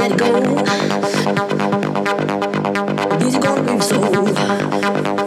Let it go. Music on your soul.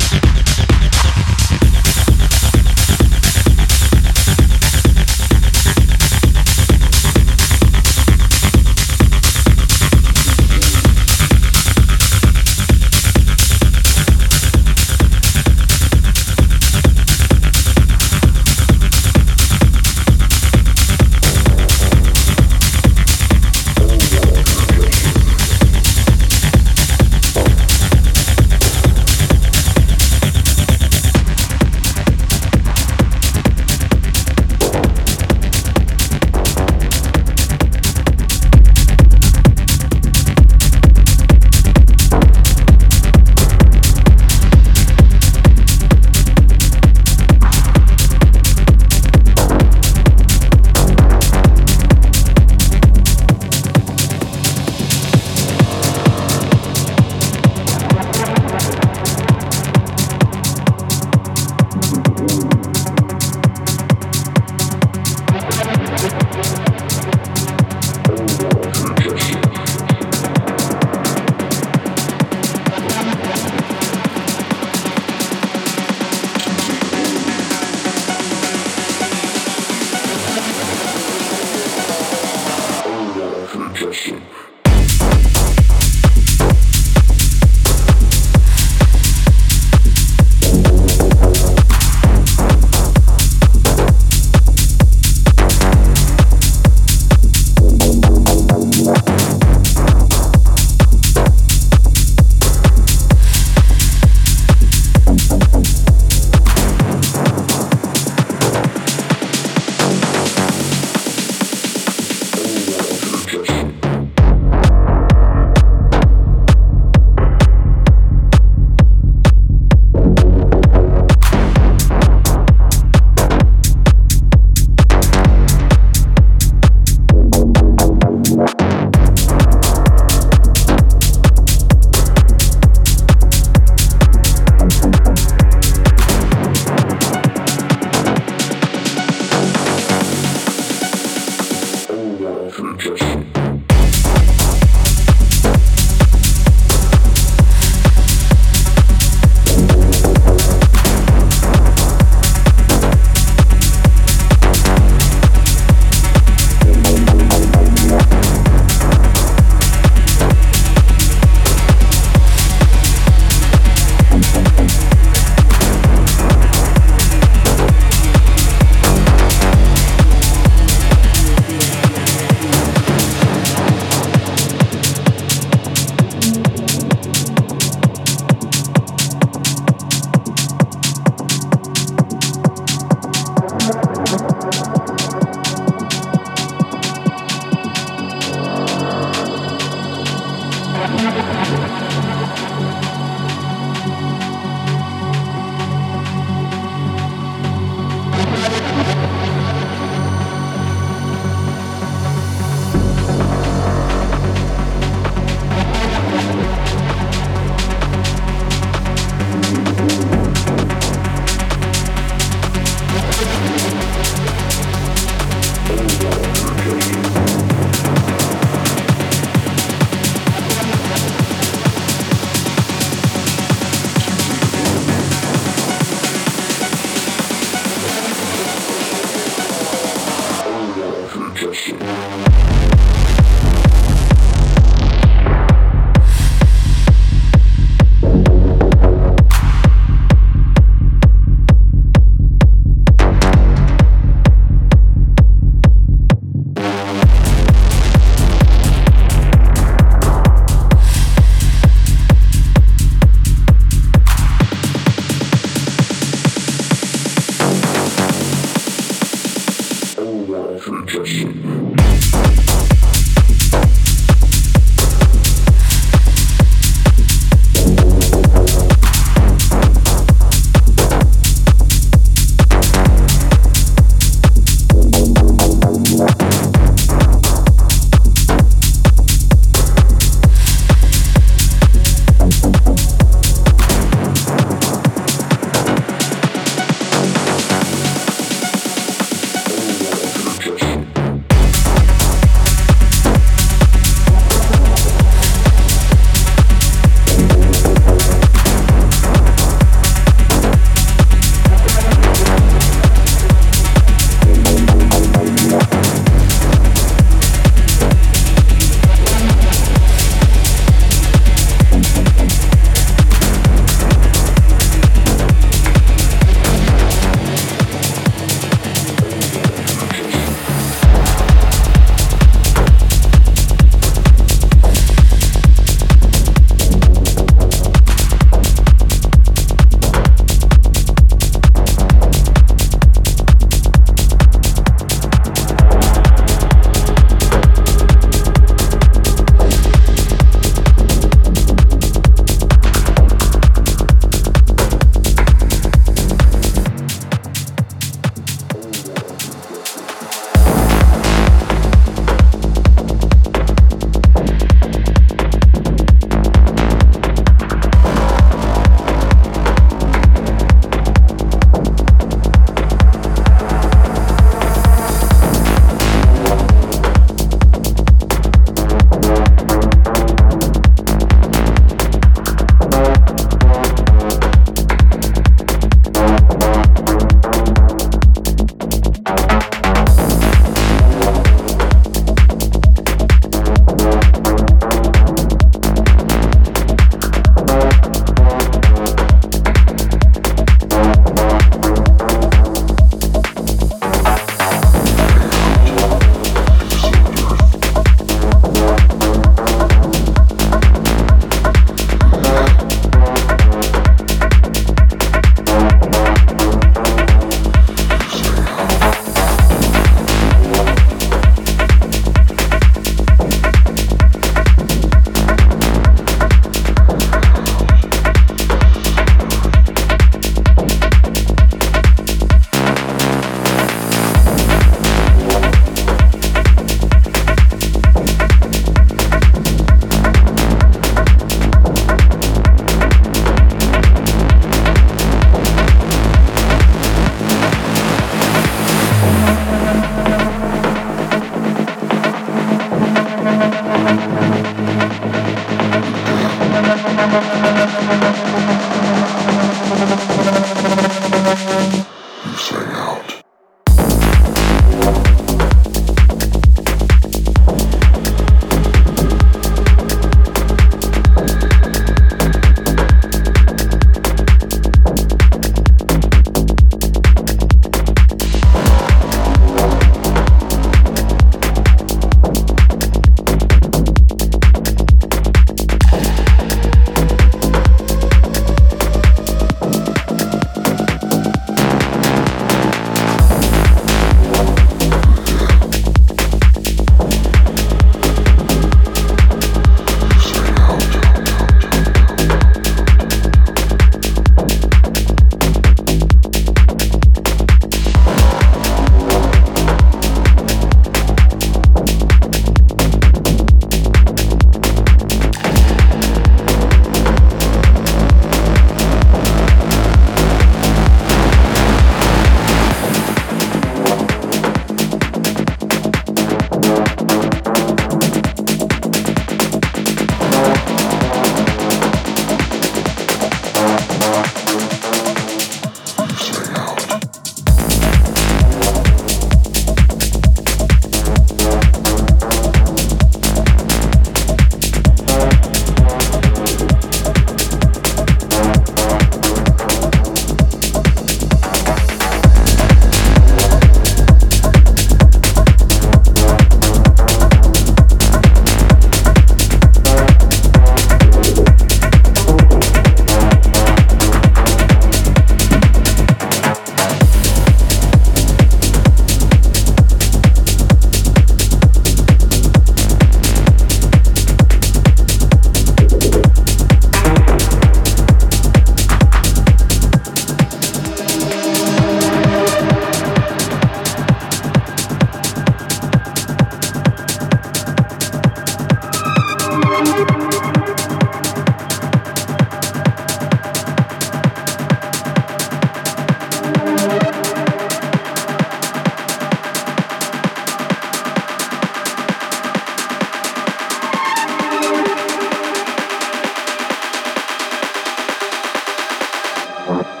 Huh?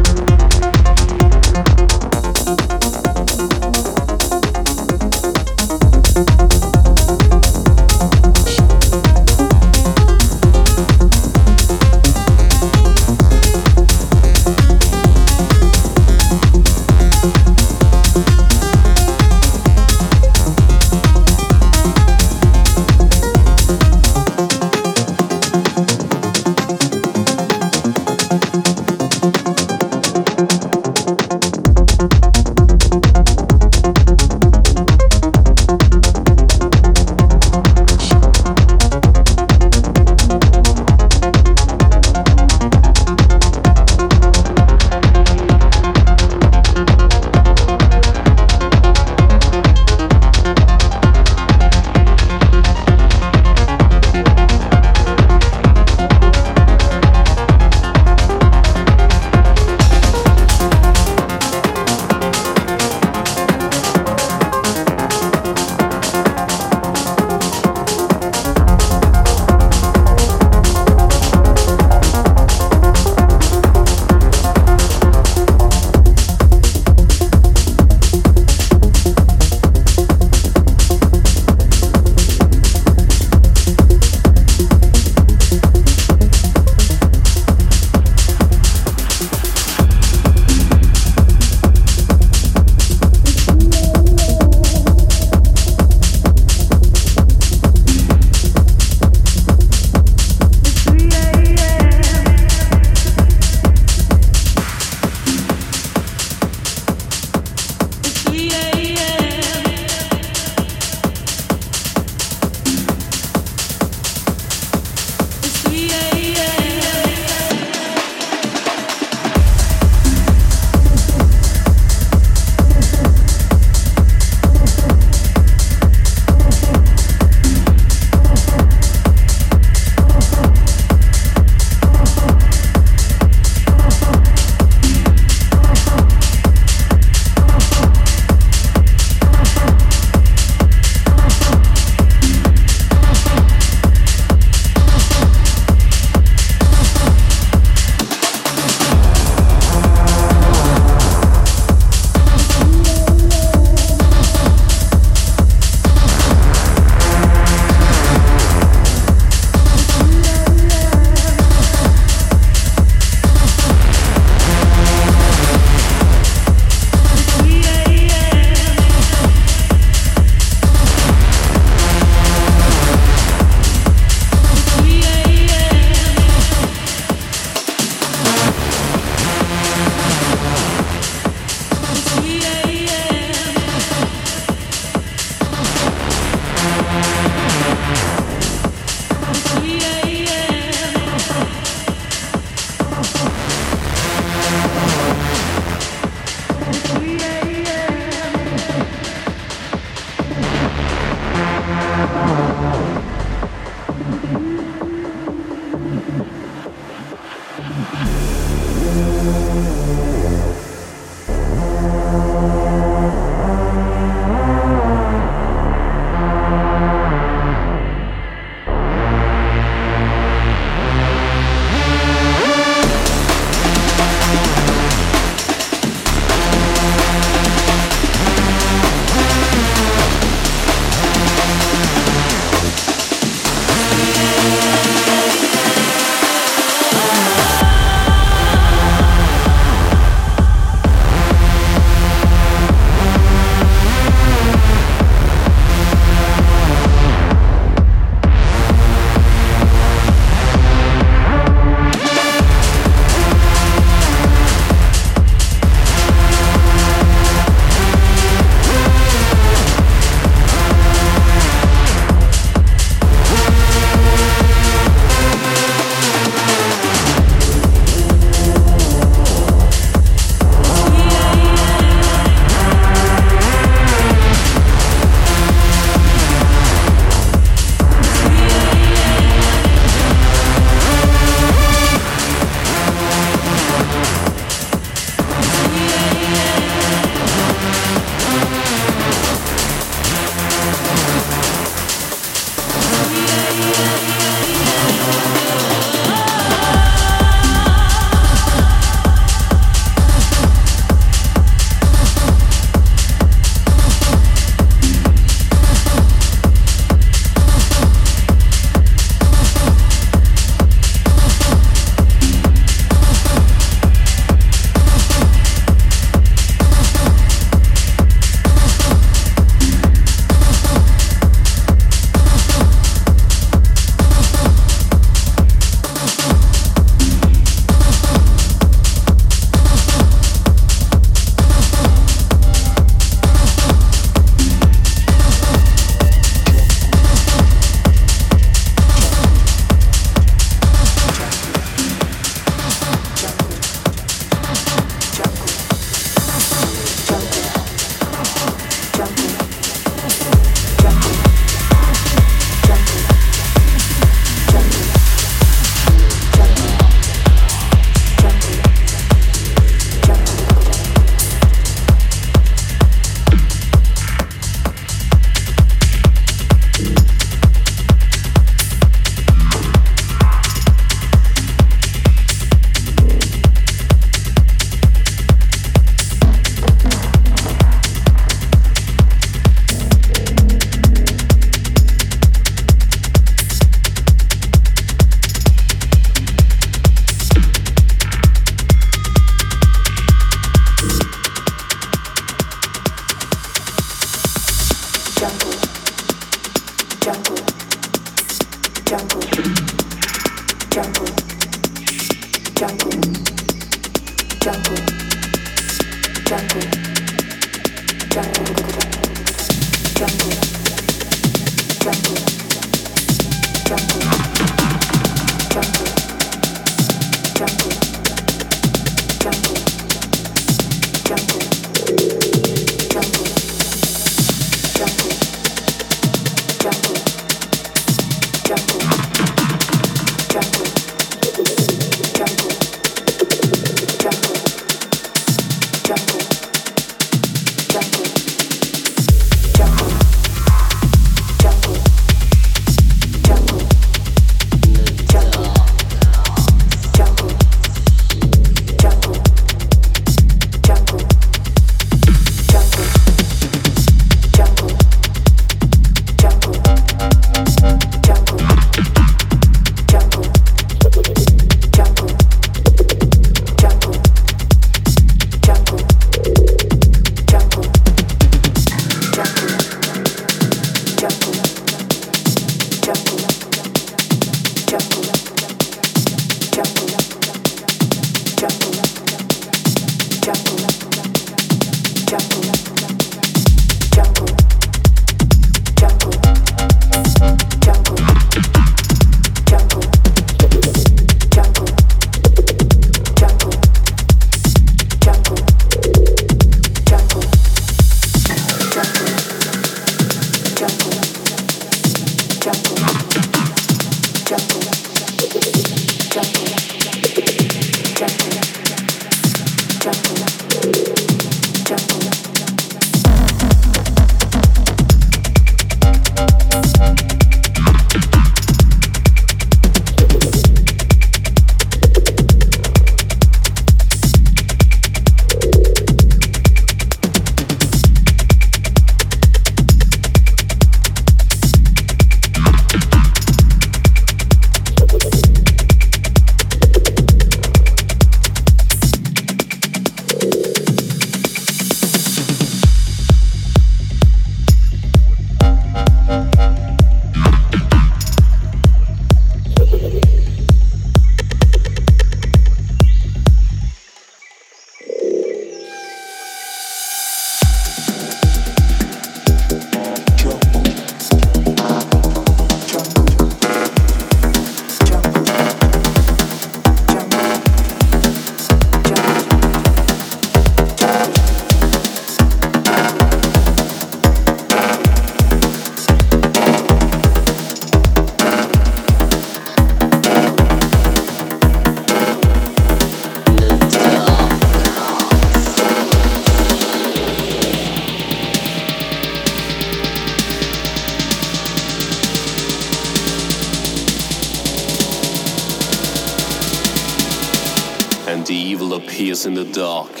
In the dark